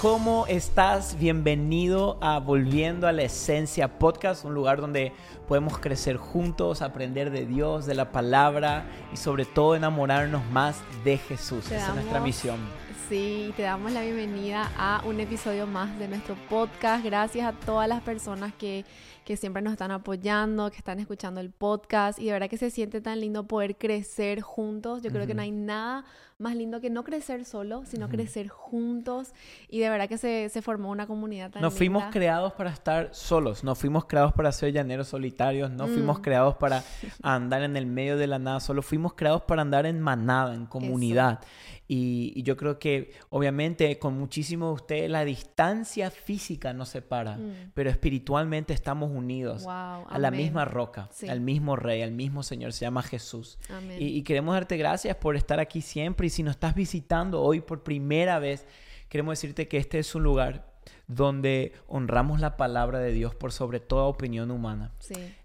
¿cómo estás? Bienvenido a Volviendo a la Esencia Podcast, un lugar donde podemos crecer juntos, aprender de Dios, de la palabra y sobre todo enamorarnos más de Jesús. Esa es nuestra misión. Sí, te damos la bienvenida a un episodio más de nuestro podcast. Gracias a todas las personas que, que siempre nos están apoyando, que están escuchando el podcast y de verdad que se siente tan lindo poder crecer juntos. Yo creo que no hay nada más lindo que no crecer solo, sino crecer juntos. Y de verdad que se, se formó una comunidad tan No fuimos creados para estar solos, no fuimos creados para ser llaneros solitarios, no fuimos mm. creados para andar en el medio de la nada, solo fuimos creados para andar en manada, en comunidad. Y, yo creo que obviamente con muchísimo de ustedes la distancia física nos separa, mm. pero espiritualmente estamos unidos a la misma roca, al mismo rey, al mismo Señor, se llama Jesús. Y, y, queremos darte gracias por estar aquí siempre. Y si nos estás visitando hoy por primera vez, queremos decirte que este es un lugar donde honramos la palabra de Dios por sobre toda opinión humana.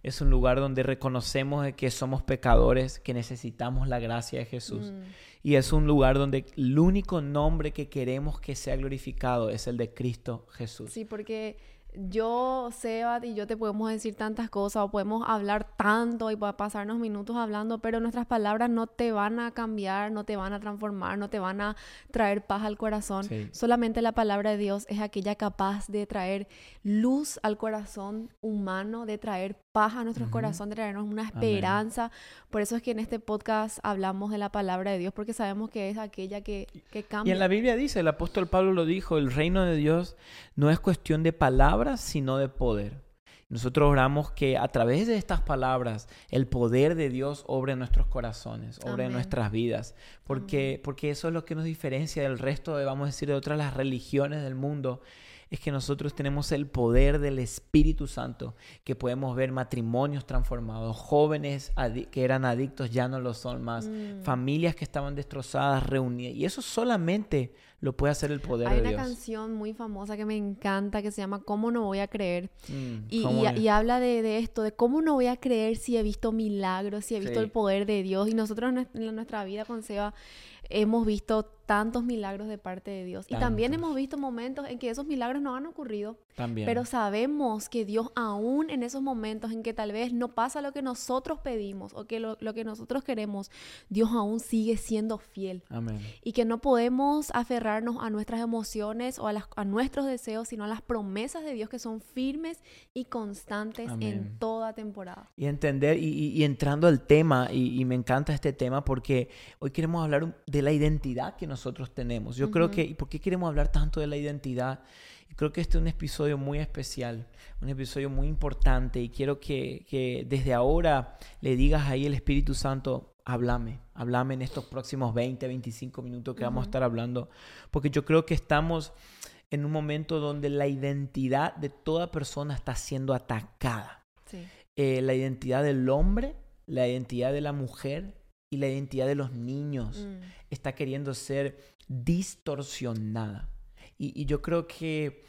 Es un lugar donde reconocemos que somos pecadores, que necesitamos la gracia de Jesús. Mm. Y es un lugar donde el único nombre que queremos que sea glorificado es el de Cristo Jesús. Sí, porque yo, Seba y yo te podemos decir tantas cosas o podemos hablar tanto y pasarnos minutos hablando, pero nuestras palabras no te van a cambiar, no te van a transformar, no te van a traer paz al corazón. Solamente la palabra de Dios es aquella capaz de traer luz al corazón humano, de traer paz a nuestro corazón, de traernos una esperanza. Por eso es que en este podcast hablamos de la palabra de Dios, porque sabemos que es aquella que, que cambia. Y en la Biblia dice, el apóstol Pablo lo dijo, el reino de Dios no es cuestión de palabras, sino de poder. Nosotros oramos que a través de estas palabras el poder de Dios obre en nuestros corazones, obre en nuestras vidas, porque, porque eso es lo que nos diferencia del resto de, vamos a decir, de otras las religiones del mundo, es que nosotros tenemos el poder del Espíritu Santo, que podemos ver matrimonios transformados, jóvenes que eran adictos ya no lo son más, mm. familias que estaban destrozadas reunidas, y eso solamente lo puede hacer el poder de Dios. Hay una canción muy famosa que me encanta que se llama ¿Cómo no voy a creer? Mm, y, habla de, esto, de cómo no voy a creer si he visto milagros, si he visto el poder de Dios. Y nosotros en nuestra vida con Seba hemos visto tantos milagros de parte de Dios. Y también hemos visto momentos en que esos milagros no han ocurrido. También. Pero sabemos que Dios aún en esos momentos en que tal vez no pasa lo que nosotros pedimos o que lo, que nosotros queremos, Dios aún sigue siendo fiel. Amén. Y que no podemos aferrarnos a nuestras emociones o a, las, a nuestros deseos, sino a las promesas de Dios que son firmes y constantes en toda temporada. Y entender, y, entrando al tema, y, y me encanta este tema porque hoy queremos hablar de la identidad que nosotros tenemos. Yo creo que, ¿y por qué queremos hablar tanto de la identidad? Y creo que este es un episodio muy especial, un episodio muy importante y quiero que, que desde ahora le digas ahí el Espíritu Santo, háblame, háblame en estos próximos 20, 25 minutos que vamos a estar hablando, porque yo creo que estamos en un momento donde la identidad de toda persona está siendo atacada. Eh, la identidad del hombre, la identidad de la mujer, y la identidad de los niños mm. está queriendo ser distorsionada. Y, yo creo que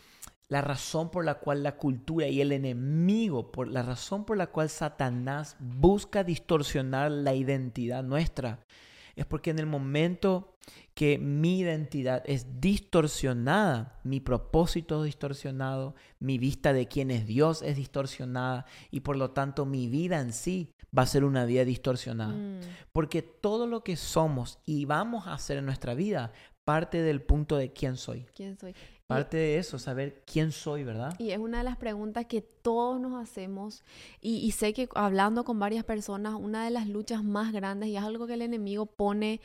la razón por la cual la cultura y el enemigo, por la razón por la cual Satanás busca distorsionar la identidad nuestra, es porque en el momento que mi identidad es distorsionada, mi propósito es distorsionado, mi vista de quién es Dios es distorsionada y por lo tanto mi vida en sí va a ser una vida distorsionada. Mm. Porque todo lo que somos y vamos a hacer en nuestra vida parte del punto de quién soy. ¿Quién soy? Parte de eso, saber quién soy, ¿verdad? Y es una de las preguntas que todos nos hacemos. Y, sé que hablando con varias personas, una de las luchas más grandes, y es algo que el enemigo pone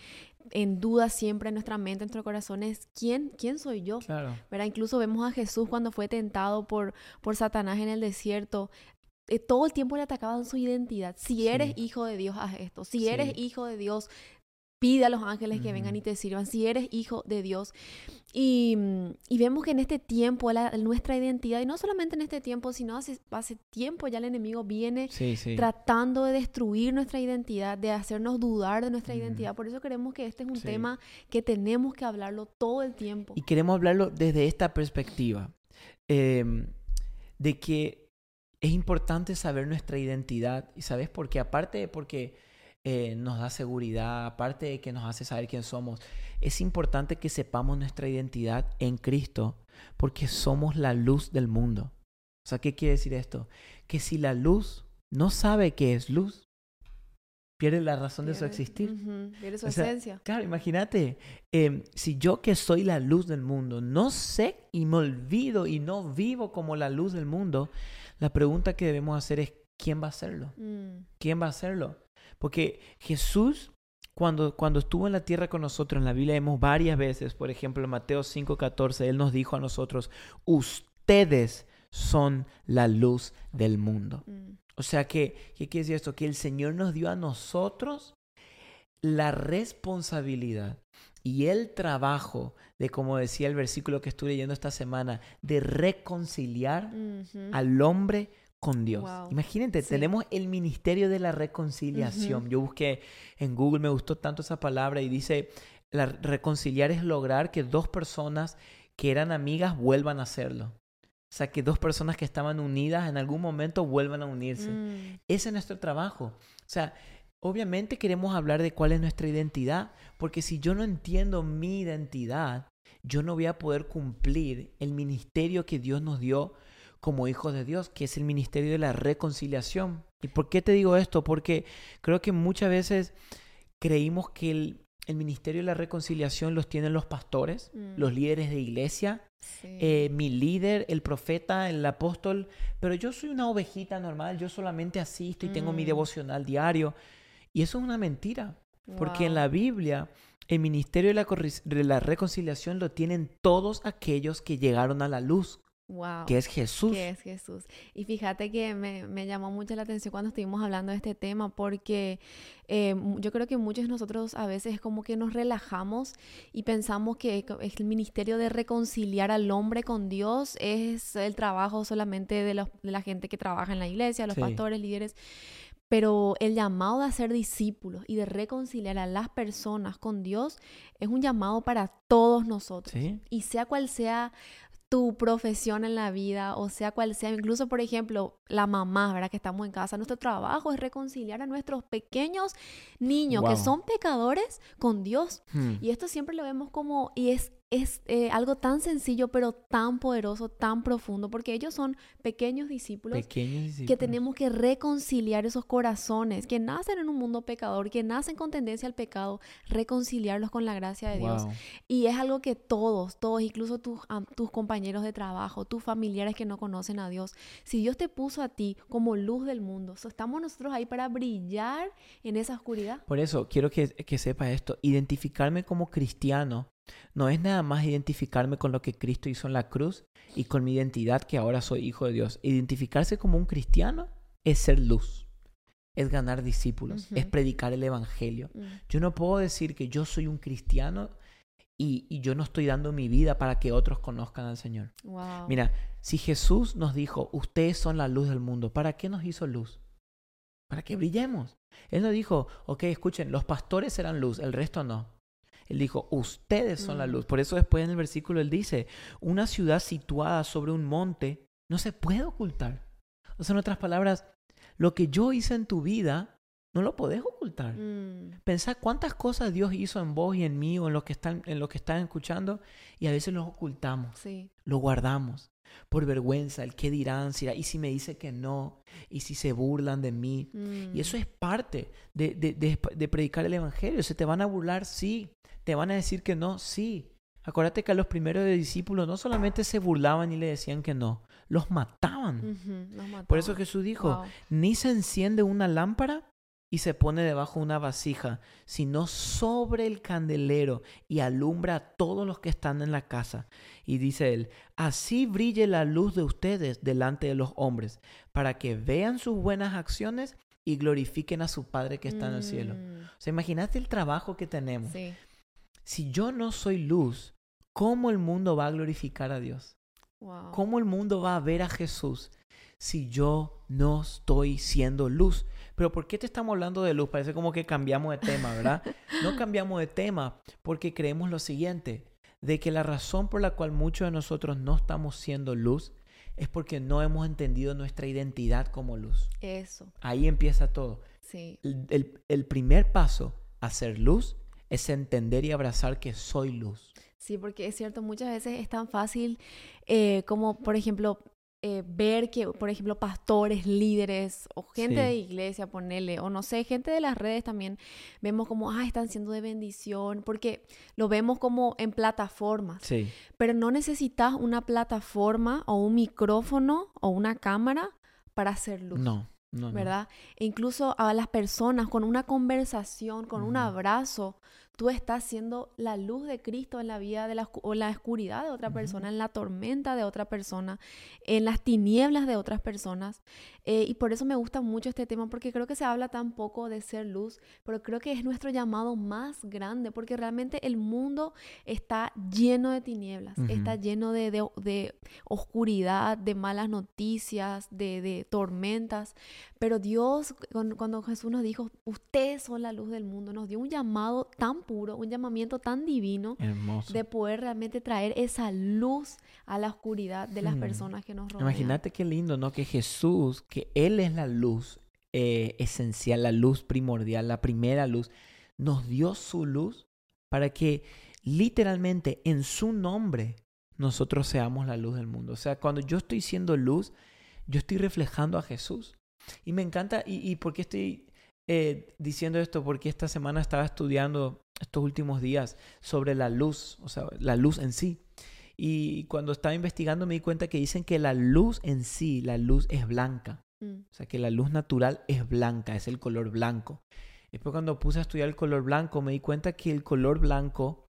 en duda siempre en nuestra mente, en nuestro corazón, es quién, quién soy yo. Claro. ¿verdad? Incluso vemos a Jesús cuando fue tentado por, por Satanás en el desierto. Eh, todo el tiempo le atacaban su identidad. Si eres hijo de Dios, haz esto. Si eres hijo de Dios, Pide a los ángeles que vengan y te sirvan si eres hijo de Dios. Y, vemos que en este tiempo nuestra identidad, y no solamente en este tiempo, sino hace, hace tiempo ya el enemigo viene tratando de destruir nuestra identidad, de hacernos dudar de nuestra identidad. Por eso queremos que este es un tema que tenemos que hablarlo todo el tiempo. Y queremos hablarlo desde esta perspectiva, em, de que es importante saber nuestra identidad. ¿Y sabes por qué? Aparte de porque eh, nos da seguridad, aparte de que nos hace saber quién somos, es importante que sepamos nuestra identidad en Cristo porque somos la luz del mundo. O sea, ¿qué quiere decir esto? Que si la luz no sabe qué es luz, pierde la razón de su existir. Pierde su esencia. Claro, imagínate, em, si yo que soy la luz del mundo, no sé y me olvido y no vivo como la luz del mundo, la pregunta que debemos hacer es, ¿quién va a hacerlo? Mm. ¿Quién va a hacerlo? Porque Jesús, cuando, cuando estuvo en la tierra con nosotros, en la Biblia vemos varias veces, por ejemplo, en Mateo 5:14, Él nos dijo a nosotros, ustedes son la luz del mundo. Mm. O sea que, ¿qué quiere decir esto? Que el Señor nos dio a nosotros la responsabilidad y el trabajo de, como decía el versículo que estuve leyendo esta semana, de reconciliar al hombre con Dios. Imagínate, tenemos el ministerio de la reconciliación. Yo busqué en Google, me gustó tanto esa palabra y dice, la, reconciliar es lograr que dos personas que eran amigas vuelvan a hacerlo. O sea, que dos personas que estaban unidas en algún momento vuelvan a unirse. Mm. Ese es nuestro trabajo. O sea, obviamente queremos hablar de cuál es nuestra identidad, porque si yo no entiendo mi identidad, yo no voy a poder cumplir el ministerio que Dios nos dio como hijos de Dios, que es el ministerio de la reconciliación. ¿Y por qué te digo esto? Porque creo que muchas veces creímos que el, ministerio de la reconciliación los tienen los pastores, mm. los líderes de iglesia, eh, mi líder, el profeta, el apóstol, pero yo soy una ovejita normal, yo solamente asisto y tengo mi mm. devocional diario. Y eso es una mentira, porque en la Biblia el ministerio de la, de la reconciliación lo tienen todos aquellos que llegaron a la luz, Wow. Que es Jesús. Que es Jesús. Y fíjate que me, me, llamó mucho la atención cuando estuvimos hablando de este tema, porque eh, yo creo que muchos de nosotros a veces como que nos relajamos y pensamos que el ministerio de reconciliar al hombre con Dios es el trabajo solamente de, los, de la gente que trabaja en la iglesia, los pastores, líderes. Pero el llamado de ser discípulos y de reconciliar a las personas con Dios es un llamado para todos nosotros. Y sea cual sea tu profesión en la vida, o sea cual sea, incluso por ejemplo, la mamá, ¿verdad? Que estamos en casa, nuestro trabajo es reconciliar a nuestros pequeños niños que son pecadores con Dios. Hmm. Y esto siempre lo vemos como, y es es eh, algo tan sencillo, pero tan poderoso, tan profundo, porque ellos son pequeños discípulos, que tenemos que reconciliar esos corazones que nacen en un mundo pecador, que nacen con tendencia al pecado, reconciliarlos con la gracia de Dios. Y es algo que todos, todos, incluso tus, tus compañeros de trabajo, tus familiares que no conocen a Dios, si Dios te puso a ti como luz del mundo, estamos nosotros ahí para brillar en esa oscuridad. Por eso quiero que, que sepa esto, identificarme como cristiano no es nada más identificarme con lo que Cristo hizo en la cruz y con mi identidad que ahora soy hijo de Dios. Identificarse como un cristiano es ser luz, es ganar discípulos, es predicar el Evangelio. Mm. Yo no puedo decir que yo soy un cristiano y, yo no estoy dando mi vida para que otros conozcan al Señor. Mira, si Jesús nos dijo, ustedes son la luz del mundo, ¿para qué nos hizo luz? Para que brillemos. Él nos dijo, ok, escuchen, los pastores eran luz, el resto no. Él dijo, ustedes son la mm. luz. Por eso después en el versículo él dice, una ciudad situada sobre un monte no se puede ocultar. O sea, en otras palabras, lo que yo hice en tu vida, no lo podés ocultar. Mm. Pensá cuántas cosas Dios hizo en vos y en mí o en lo que están, en lo que están escuchando y a veces los ocultamos, sí. lo guardamos por vergüenza, el qué dirán, si, y si me dice que no, y si se burlan de mí. Y eso mm. es parte de, de, de, predicar el Evangelio. Se te van a burlar, sí, ¿Te van a decir que no? Sí. Acuérdate que a los primeros discípulos no solamente se burlaban y le decían que no, los mataban. Por eso Jesús dijo, ni se enciende una lámpara y se pone debajo de una vasija, sino sobre el candelero y alumbra a todos los que están en la casa. Y dice él, así brille la luz de ustedes delante de los hombres, para que vean sus buenas acciones y glorifiquen a su Padre que está en el cielo. Mm. O sea, imagínate el trabajo que tenemos. Sí si yo no soy luz, ¿cómo el mundo va a glorificar a Dios? ¿Cómo el mundo va a ver a Jesús si yo no estoy siendo luz? Pero ¿por qué te estamos hablando de luz? Parece como que cambiamos de tema, ¿verdad? No cambiamos de tema porque creemos lo siguiente, de que la razón por la cual muchos de nosotros no estamos siendo luz es porque no hemos entendido nuestra identidad como luz. Eso. Ahí empieza todo. Sí. El, el- el primer paso a ser luz es entender y abrazar que soy luz. Sí, porque es cierto, muchas veces es tan fácil eh, como, por ejemplo, eh, ver que, por ejemplo, pastores, líderes o gente Sí. de iglesia, ponele, o no sé, gente de las redes también, vemos como, ah, están siendo de bendición, porque lo vemos como en plataformas, Sí. pero no necesitas una plataforma o un micrófono o una cámara para hacer luz. No, no, no. ¿verdad? E incluso a las personas con una conversación, con un abrazo, tú estás siendo la luz de Cristo en la vida de la, o la oscuridad de otra persona, en la tormenta de otra persona, en las tinieblas de otras personas. Eh, y por eso me gusta mucho este tema, porque creo que se habla tan poco de ser luz, pero creo que es nuestro llamado más grande, porque realmente el mundo está lleno de tinieblas, está lleno de, de- de oscuridad, de malas noticias, de, de tormentas. Pero Dios, cuando, cuando Jesús nos dijo, ustedes son la luz del mundo, nos dio un llamado tan puro, un llamamiento tan divino Hermoso. de poder realmente traer esa luz a la oscuridad de las Hmm. personas que nos rodean. Imagínate qué lindo, ¿no? Que Jesús, que Él es la luz eh, esencial, la luz primordial, la primera luz, nos dio su luz para que literalmente en su nombre nosotros seamos la luz del mundo. O sea, cuando yo estoy siendo luz, yo estoy reflejando a Jesús. Y me encanta, y, y por qué estoy eh, diciendo esto, porque esta semana estaba estudiando estos últimos días sobre la luz, o sea, la luz en sí. Y cuando estaba investigando me di cuenta que dicen que la luz en sí, la luz es blanca. Mm, O sea, que la luz natural es blanca, es el color blanco. Después cuando puse a estudiar el color blanco me di cuenta que el color blanco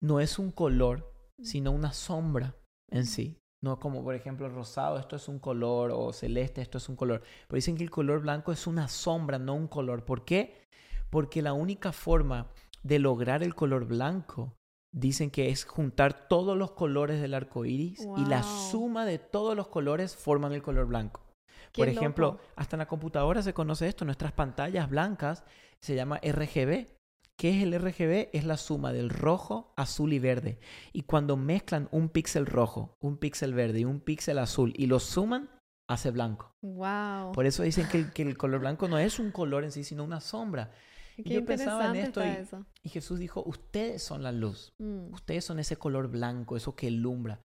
no es un color, sino una sombra en sí. No como por ejemplo rosado, esto es un color, o celeste, esto es un color. Pero dicen que el color blanco es una sombra, no un color. ¿Por qué? Porque la única forma de lograr el color blanco, dicen que es juntar todos los colores del arco iris y la suma de todos los colores forman el color blanco. Por ejemplo, loco. hasta en la computadora se conoce esto, nuestras pantallas blancas se llama RGB. ¿Qué es el RGB? Es la suma del rojo, azul y verde. Y cuando mezclan un píxel rojo, un píxel verde y un píxel azul y los suman, hace blanco. Wow. Por eso dicen que el, que el color blanco no es un color en sí, sino una sombra. Y Qué yo pensaba en esto y, y Jesús dijo, ustedes son la luz. Mm, Ustedes son ese color blanco, eso que alumbra.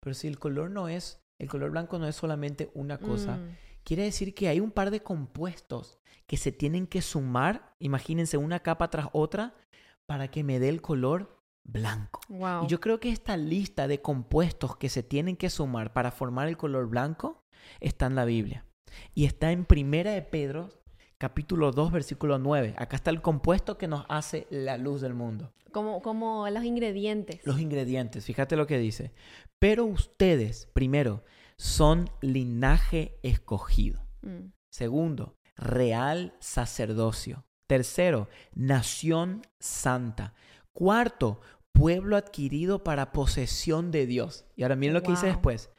Pero si el color no es, el color blanco no es solamente una cosa, mm. Quiere decir que hay un par de compuestos que se tienen que sumar, imagínense una capa tras otra, para que me dé el color blanco. Wow. Y yo creo que esta lista de compuestos que se tienen que sumar para formar el color blanco está en la Biblia. Y está en Primera de Pedro, capítulo 2, versículo 9. Acá está el compuesto que nos hace la luz del mundo. como, como los ingredientes. Los ingredientes, fíjate lo que dice. Pero ustedes, primero, son linaje escogido. Mm, Segundo, real sacerdocio. Tercero, nación santa. Cuarto, pueblo adquirido para posesión de Dios. Y ahora miren lo que dice después.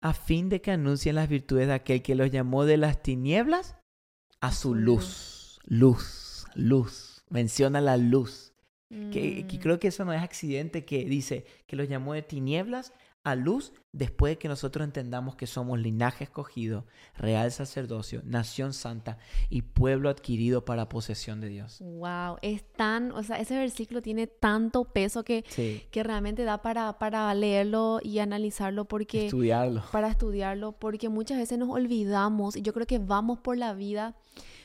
A fin de que anuncien las virtudes de aquel que los llamó de las tinieblas a su luz. Luz, luz. Menciona la luz. Que, que mm. creo que eso no es accidente que dice que los llamó de tinieblas a luz después de que nosotros entendamos que somos linaje escogido, real sacerdocio, nación santa y pueblo adquirido para posesión de Dios. Wow, es tan, o sea, ese versículo tiene tanto peso que, Sí, que realmente da para, para leerlo y analizarlo porque estudiarlo. para estudiarlo, porque muchas veces nos olvidamos y yo creo que vamos por la vida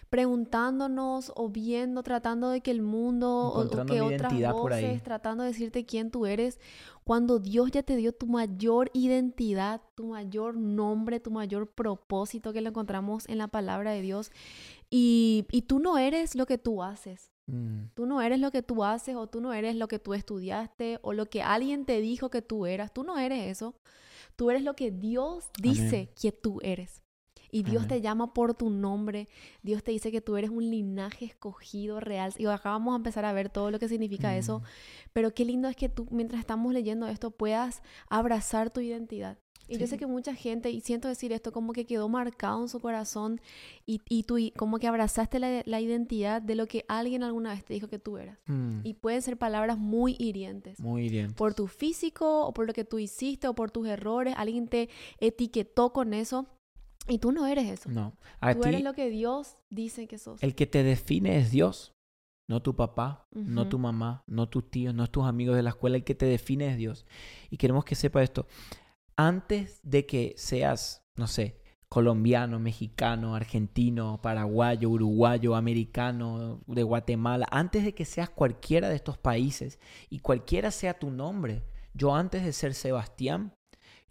preguntándonos o viendo, tratando de que el mundo o- que otras identidad por ahí. voces, tratando de decirte quién tú eres, cuando Dios ya te dio tu mayor identidad, tu mayor nombre, tu mayor propósito que lo encontramos en la palabra de Dios. Y, y tú no eres lo que tú haces. Mm, Tú no eres lo que tú haces o tú no eres lo que tú estudiaste o lo que alguien te dijo que tú eras. Tú no eres eso. Tú eres lo que Dios dice Amén. que tú eres. Y Dios te llama por tu nombre. Dios te dice que tú eres un linaje escogido real. Y acá vamos a empezar a ver todo lo que significa eso. Pero qué lindo es que tú, mientras estamos leyendo esto, puedas abrazar tu identidad. Y yo sé que mucha gente, y siento decir esto, como que quedó marcado en su corazón y, y tú y- como que abrazaste la, la identidad de lo que alguien alguna vez te dijo que tú eras. Mm, Y pueden ser palabras muy hirientes. Muy bien. Por tu físico o por lo que tú hiciste o por tus errores, alguien te etiquetó con eso. Y tú no eres eso. No. A tú eres lo que Dios dice que sos. El que te define es Dios. No tu papá, no tu mamá, no tus tíos, no tus amigos de la escuela. El que te define es Dios. Y queremos que sepa esto. Antes de que seas, no sé, colombiano, mexicano, argentino, paraguayo, uruguayo, americano, de Guatemala, antes de que seas cualquiera de estos países y cualquiera sea tu nombre, yo antes de ser Sebastián,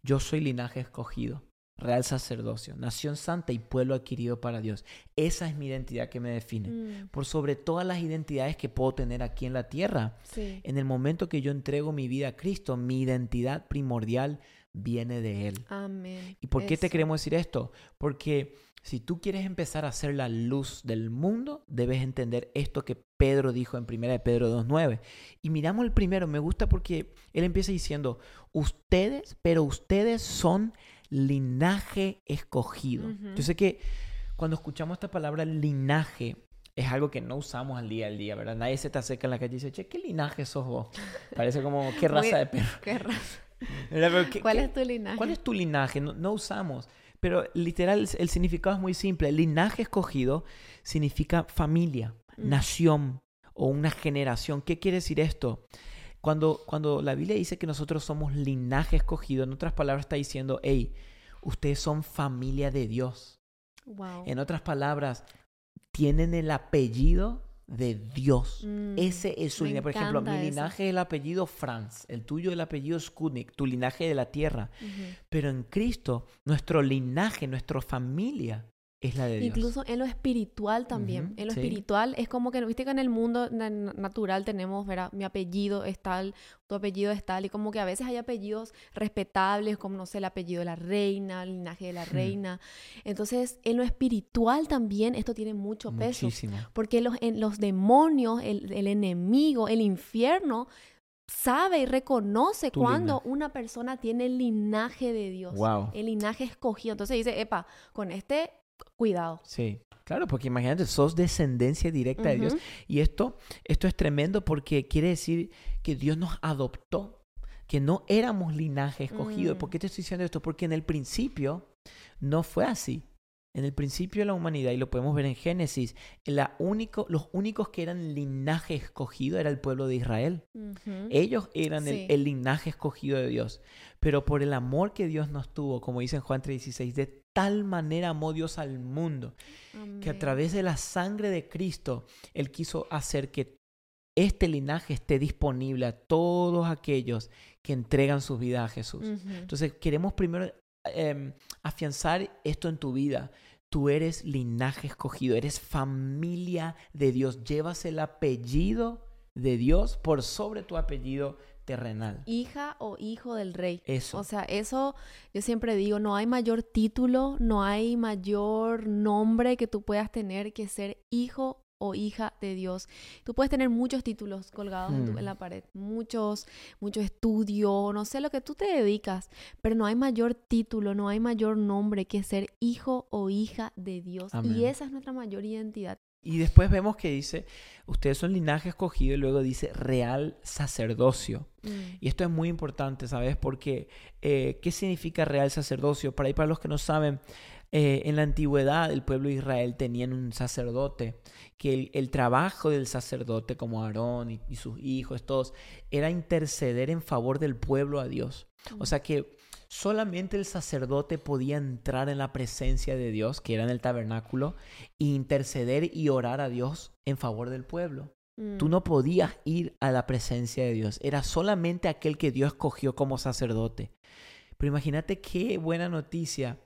yo soy linaje escogido, real sacerdocio, nación santa y pueblo adquirido para Dios. Esa es mi identidad que me define. Mm. Por sobre todas las identidades que puedo tener aquí en la tierra. En el momento que yo entrego mi vida a Cristo, mi identidad primordial viene de Él. Amén. ¿Y por qué te queremos decir esto? Porque si tú quieres empezar a ser la luz del mundo, debes entender esto que Pedro dijo en 1 de Pedro 2.9. Y miramos el primero, me gusta porque él empieza diciendo, ustedes, pero ustedes son linaje escogido. Yo sé que cuando escuchamos esta palabra linaje, es algo que no usamos al día al día, ¿verdad? Nadie se te acerca en la calle y dice, che, ¿qué linaje sos vos? Parece como, ¿qué raza de perro? ¿Qué raza? ¿Cuál es tu linaje? ¿Cuál es tu linaje? No, usamos. Pero literal, el significado es muy simple. Linaje escogido significa familia, mm. nación o una generación. ¿Qué quiere decir esto? Cuando, cuando la Biblia dice que nosotros somos linaje escogido, en otras palabras está diciendo, hey, ustedes son familia de Dios. En otras palabras, tienen el apellido de Dios. Mm, Ese es su linaje. Por ejemplo, mi linaje es el apellido Franz, el tuyo el apellido Skudnik, tu linaje de la tierra. Pero en Cristo, nuestro linaje, nuestra familia es la de Dios. Incluso en lo espiritual también. en lo espiritual es como que, viste que en el mundo natural tenemos, ¿verdad? Mi apellido es tal, tu apellido es tal, y como que a veces hay apellidos respetables, como, no sé, el apellido de la reina, el linaje de la hmm. reina. Entonces, en lo espiritual también esto tiene mucho peso. Muchísimo. Porque los, en los demonios, el, el enemigo, el infierno, sabe y reconoce cuando una persona tiene el linaje de Dios, el linaje escogido. Entonces dice, epa, con este cuidado. Sí, claro, porque imagínate, sos descendencia directa de Dios. Y esto, esto es tremendo porque quiere decir que Dios nos adoptó, que no éramos linaje escogido. ¿Por mm. qué te estoy diciendo esto? Porque en el principio no fue así. En el principio de la humanidad, y lo podemos ver en Génesis, la único, los únicos que eran linaje escogido era el pueblo de Israel. Ellos eran el, linaje escogido de Dios. Pero por el amor que Dios nos tuvo, como dice en Juan 3:16, de tal manera amó Dios al mundo, que a través de la sangre de Cristo, Él quiso hacer que este linaje esté disponible a todos aquellos que entregan su vida a Jesús. Entonces, queremos primero Em, afianzar esto en tu vida. Tú eres linaje escogido, eres familia de Dios, llevas el apellido de Dios por sobre tu apellido terrenal. Hija o hijo del rey. Eso. O sea, eso yo siempre digo, no hay mayor título, no hay mayor nombre que tú puedas tener que ser hijo o hija de Dios. Tú puedes tener muchos títulos colgados en, mm. la pared, muchos, mucho estudio, no sé lo que tú te dedicas, pero no hay mayor título, no hay mayor nombre que ser hijo o hija de Dios. Y esa es nuestra mayor identidad. Y después vemos que dice, ustedes son linaje escogido y luego dice real sacerdocio. Mm. Y esto es muy importante, ¿sabes? Porque, eh, ¿qué significa real sacerdocio? Para ahí, para los que no saben, eh, en la antigüedad el pueblo de Israel tenían un sacerdote, que el, trabajo del sacerdote como Aarón y, sus hijos, todos, era interceder en favor del pueblo a Dios. O sea que solamente el sacerdote podía entrar en la presencia de Dios, que era en el tabernáculo, e interceder y orar a Dios en favor del pueblo. Tú mm. no podías ir a la presencia de Dios, era solamente aquel que Dios escogió como sacerdote. Pero imagínate qué buena noticia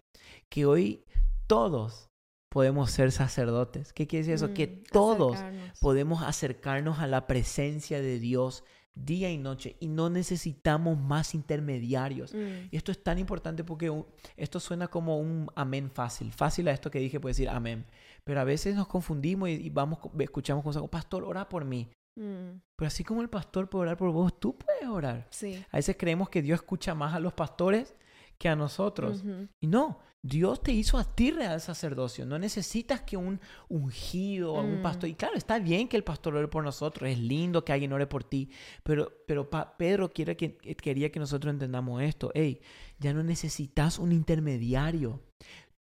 que hoy todos podemos ser sacerdotes. ¿Qué quiere decir eso? que mm, todos podemos acercarnos a la presencia de Dios día y noche y no necesitamos más intermediarios. Mm. Y esto es tan importante porque esto suena como un amén fácil. Fácil a esto que dije puede decir amén. Pero a veces nos confundimos y, vamos, escuchamos cosas pastor, ora por mí. Mm. Pero así como el pastor puede orar por vos, tú puedes orar. A veces creemos que Dios escucha más a los pastores que a nosotros. Y no, Dios te hizo a ti real sacerdocio. No necesitas que un ungido o un pastor. Y mm. claro, está bien que el pastor ore por nosotros. Es lindo que alguien ore por ti. Pero, pero Pedro quiere que, quería que nosotros entendamos esto. Hey, ya no necesitas un intermediario.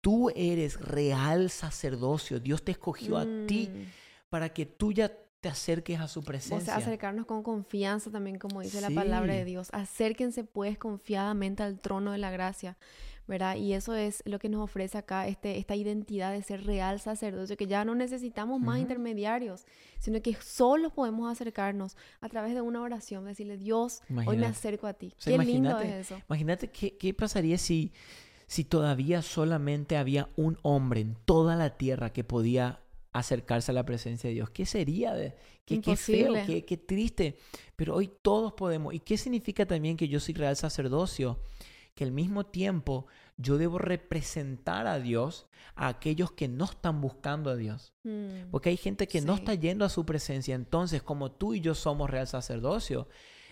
tú eres real sacerdocio. Dios te escogió a ti Mm. para que tú ya te acerques a su O sea, presencia. acercarnos con confianza también, como dice la palabra de. Dios. Acérquense pues confiadamente al trono de la gracia, ¿verdad? Y eso es lo que nos ofrece acá, este, esta identidad de ser real sacerdocio, que ya no necesitamos más intermediarios, sino que solo podemos acercarnos a través de una oración, decirle, Dios, hoy me acerco a ti. O sea, Qué lindo es eso. Imagínate qué, qué pasaría si, si todavía solamente había un hombre en toda la tierra que podía acercarse a la presencia de Dios. ¿Qué sería? De, qué, qué feo, qué, qué triste. Pero hoy todos podemos. ¿Y qué significa también que yo soy real sacerdocio? Que al mismo tiempo yo debo representar a Dios a aquellos que no están buscando a Dios. Mm, Porque hay gente que no está yendo a su presencia. Entonces, como tú y yo somos real sacerdocio,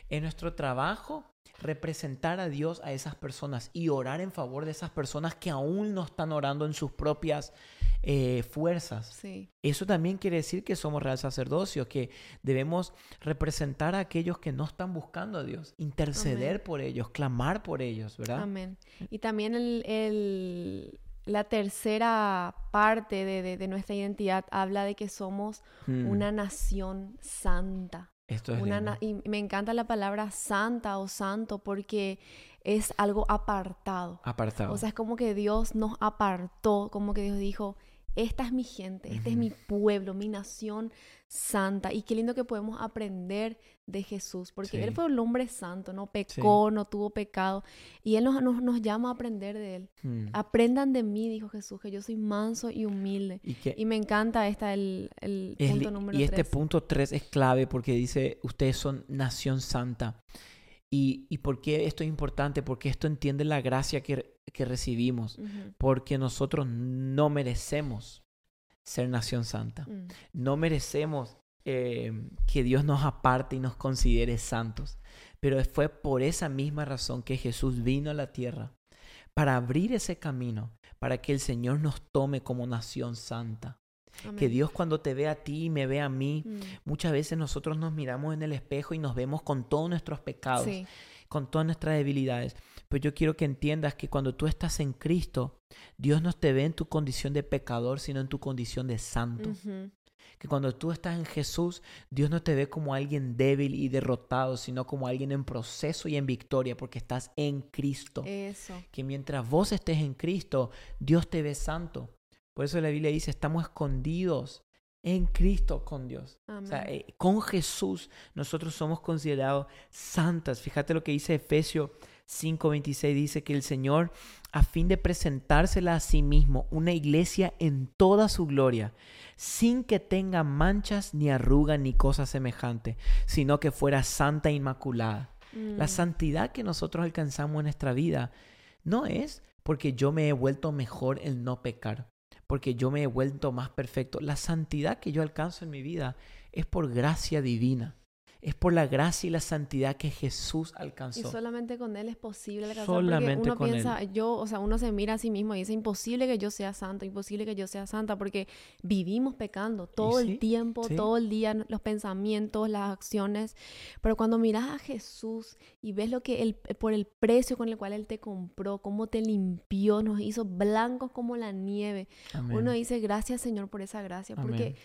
en nuestro trabajo, representar a Dios a esas personas y orar en favor de esas personas que aún no están orando en sus propias eh, fuerzas. Sí, Eso también quiere decir que somos real sacerdocio, que debemos representar a aquellos que no están buscando a Dios, interceder Amén. por ellos, clamar por ellos, ¿verdad? amén. Y también el, el- la tercera parte de, de- de nuestra identidad habla de que somos Mm, una nación santa. Esto es Una y me encanta la palabra santa o santo porque es algo apartado. apartado. O sea, es como que Dios nos apartó, como que Dios dijo, esta es mi gente, este es mi pueblo, mi nación santa. Y qué lindo que podemos aprender de Jesús, porque Él fue un hombre santo, no pecó, no tuvo pecado. Y Él nos, nos, nos llama a aprender de Él. Mm. Aprendan de mí, dijo Jesús, que yo soy manso y humilde. y que Y me encanta esta, el, el punto número y este tres. punto 3 es clave porque dice, ustedes son nación santa. ¿Y, y por qué esto es importante? Porque esto entiende la gracia que, que recibimos. Porque nosotros no merecemos ser nación santa. Mm. No merecemos eh, que Dios nos aparte y nos considere santos. Pero fue por esa misma razón que Jesús vino a la tierra, para abrir ese camino, para que el Señor nos tome como nación santa. Que. Dios cuando te ve a ti y me ve a mí, Mm. muchas veces nosotros nos miramos en el espejo y nos vemos con todos nuestros pecados, Sí. con todas nuestras debilidades. Pero yo quiero que entiendas que cuando tú estás en Cristo, Dios no te ve en tu condición de pecador, sino en tu condición de santo. Que cuando tú estás en Jesús, Dios no te ve como alguien débil y derrotado, sino como alguien en proceso y en victoria, porque estás en Cristo. Eso. Que mientras vos estés en Cristo, Dios te ve santo. Por eso la Biblia dice, estamos escondidos en Cristo con Dios. O sea, Amén. eh, con Jesús nosotros somos considerados santas. Fíjate lo que dice Efesios 5:26, dice que el Señor, a fin de presentársela a sí mismo, una iglesia en toda su gloria, sin que tenga manchas ni arruga ni cosa semejante, sino que fuera santa e inmaculada. La Mm. santidad que nosotros alcanzamos en nuestra vida no es porque yo me he vuelto mejor en no pecar, porque yo me he vuelto más perfecto. La santidad que yo alcanzo en mi vida es por gracia divina. Es por la gracia y la santidad que Jesús Y alcanzó. solamente con Él es posible alcanzar. Solamente porque uno con Él. piensa, yo, o sea, uno se mira a sí mismo y dice, imposible que yo sea santo, imposible que yo sea santa, porque vivimos pecando todo sí, el tiempo, sí. todo el día, los pensamientos, las acciones. Pero cuando miras a Jesús y ves lo que Él, por el precio con el cual Él te compró, cómo te limpió, nos hizo blancos como la nieve, Amén. uno dice, gracias Señor por esa gracia, Amén. porque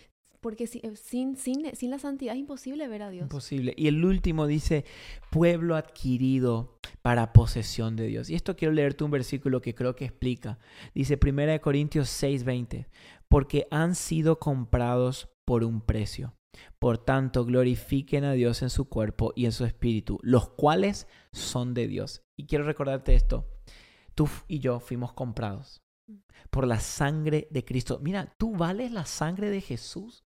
si- eh, sin, sin, sin la santidad es imposible ver a Dios. Imposible. Y el último dice, pueblo adquirido para posesión de Dios. Y esto quiero leerte un versículo que creo que explica. Dice 1 Corintios 6:20, porque han sido comprados por un precio. Por tanto, glorifiquen a Dios en su cuerpo y en su espíritu, los cuales son de Dios. Y quiero recordarte esto. Tú y yo fuimos comprados por la sangre de Cristo. Mira, tú vales la sangre de Jesús.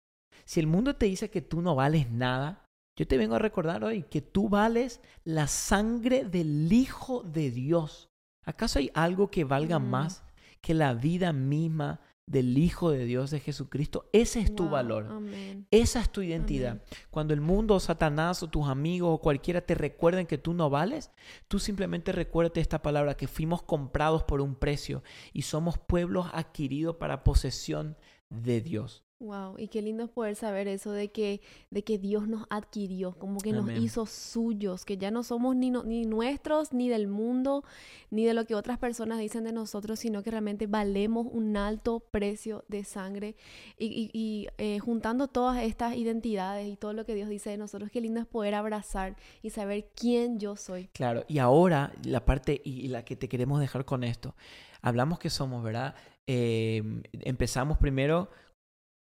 Si el mundo te dice que tú no vales nada, yo te vengo a recordar hoy que tú vales la sangre del Hijo de Dios. ¿Acaso hay algo que valga Mm. más que la vida misma del Hijo de Dios, de Jesucristo? Ese es tu Wow, valor. Amén. Esa es tu identidad. Amén. Cuando el mundo, Satanás o tus amigos o cualquiera te recuerden que tú no vales, tú simplemente recuérdate esta palabra, que fuimos comprados por un precio y somos pueblos adquiridos para posesión de Dios. Wow, y qué lindo es poder saber eso de que, de que Dios nos adquirió, como que nos hizo suyos, que ya no somos ni, no- ni nuestros, ni del mundo, ni de lo que otras personas dicen de nosotros, sino que realmente valemos un alto precio de sangre. Y, y- y, eh, juntando todas estas identidades y todo lo que Dios dice de nosotros, qué lindo es poder abrazar y saber quién yo soy. Claro, y ahora la parte y y la que te queremos dejar con esto. Hablamos que somos, ¿verdad? Eh, empezamos primero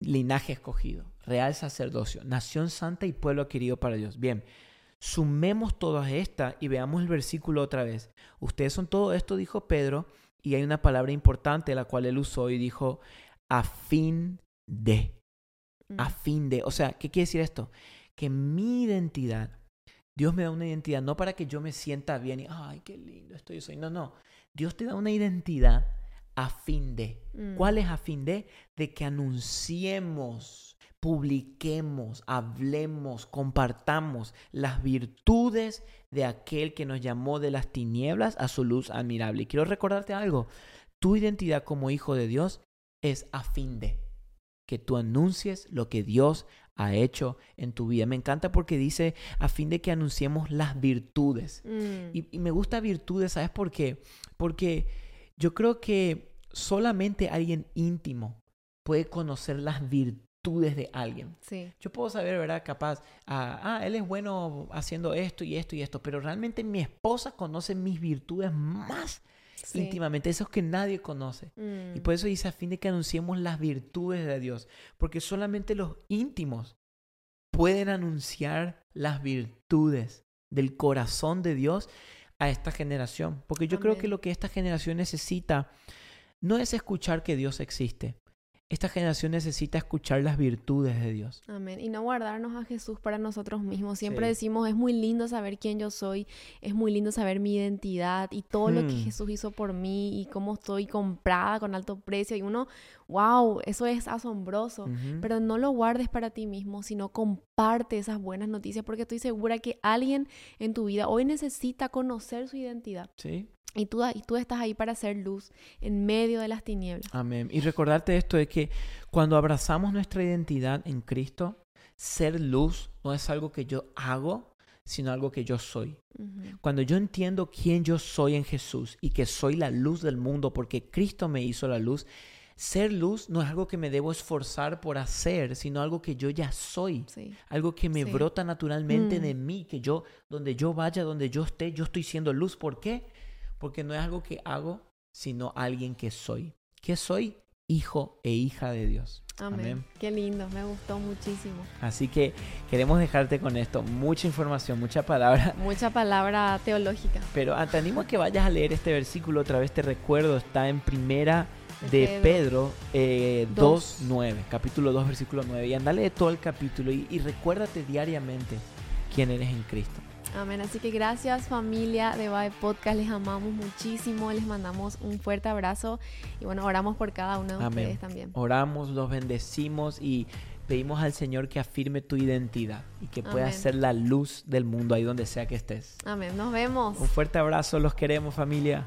linaje escogido, real sacerdocio, nación santa y pueblo querido para Dios. Bien, sumemos todas estas y veamos el versículo otra vez. Ustedes son todo esto, dijo Pedro, y hay una palabra importante la cual él usó y dijo, a fin de, Mm. a fin de. O sea, ¿qué quiere decir esto? Que mi identidad, Dios me da una identidad no para que yo me sienta bien y, ay, qué lindo estoy, yo soy. No, no. Dios te da una identidad a fin de. Mm. ¿Cuál es a fin de? De que anunciemos, publiquemos, hablemos, compartamos las virtudes de aquel que nos llamó de las tinieblas a su luz admirable. Y quiero recordarte algo. Tu identidad como hijo de Dios es a fin de que tú anuncies lo que Dios ha hecho en tu vida. Me encanta porque dice a fin de que anunciemos las virtudes. Mm. Y, y me gusta virtudes, ¿sabes por qué? Porque yo creo que solamente alguien íntimo puede conocer las virtudes de alguien. Sí. Yo puedo saber, ¿verdad? Capaz, ah, ah, él es bueno haciendo esto y esto y esto, pero realmente mi esposa conoce mis virtudes más sí. íntimamente, esos que nadie conoce. Mm. Y por eso dice a fin de que anunciemos las virtudes de Dios, porque solamente los íntimos pueden anunciar las virtudes del corazón de Dios a esta generación. Porque yo creo que lo que esta generación necesita no es escuchar que Dios existe. Esta generación necesita escuchar las virtudes de Dios. Amén. Y no guardarnos a Jesús para nosotros mismos. Siempre Sí. decimos, es muy lindo saber quién yo soy, es muy lindo saber mi identidad y todo lo que Hmm. Jesús hizo por mí y cómo estoy comprada con alto precio. Y uno, wow, eso es asombroso. Pero no lo guardes para ti mismo, sino comparte esas buenas noticias porque estoy segura que alguien en tu vida hoy necesita conocer su identidad. Sí. Y tú, y tú estás ahí para hacer luz en medio de las tinieblas. Amén. Y recordarte esto es que cuando abrazamos nuestra identidad en Cristo, ser luz no es algo que yo hago, sino algo que yo soy. Ujú. Cuando yo entiendo quién yo soy en Jesús y que soy la luz del mundo porque Cristo me hizo la luz, ser luz no es algo que me debo esforzar por hacer, sino algo que yo ya soy. Sí. Algo que me Sí. brota naturalmente Mm. de mí, que yo, donde yo vaya, donde yo esté, yo estoy siendo luz. ¿Por qué? Porque no es algo que hago, sino alguien que soy. ¿Qué soy? Hijo e hija de Dios. Amén. Amén. Qué lindo, me gustó muchísimo. Así que queremos dejarte con esto, mucha información, mucha palabra. Mucha palabra teológica. Pero ah, te animo a que vayas a leer este versículo otra vez, te recuerdo, está en primera de De Pedro eh, Dos. 2.9, capítulo 2, versículo 9. Y andale de todo el capítulo y, y recuérdate diariamente quién eres en Cristo. Amén. Así que gracias familia de Bae Podcast. Les amamos muchísimo. Les mandamos un fuerte abrazo. Y bueno, oramos por cada uno de Amén. ustedes también. Oramos, los bendecimos y pedimos al Señor que afirme tu identidad y que puedas Amén. ser la luz del mundo ahí donde sea que estés. Amén. Nos vemos. Un fuerte abrazo, los queremos familia.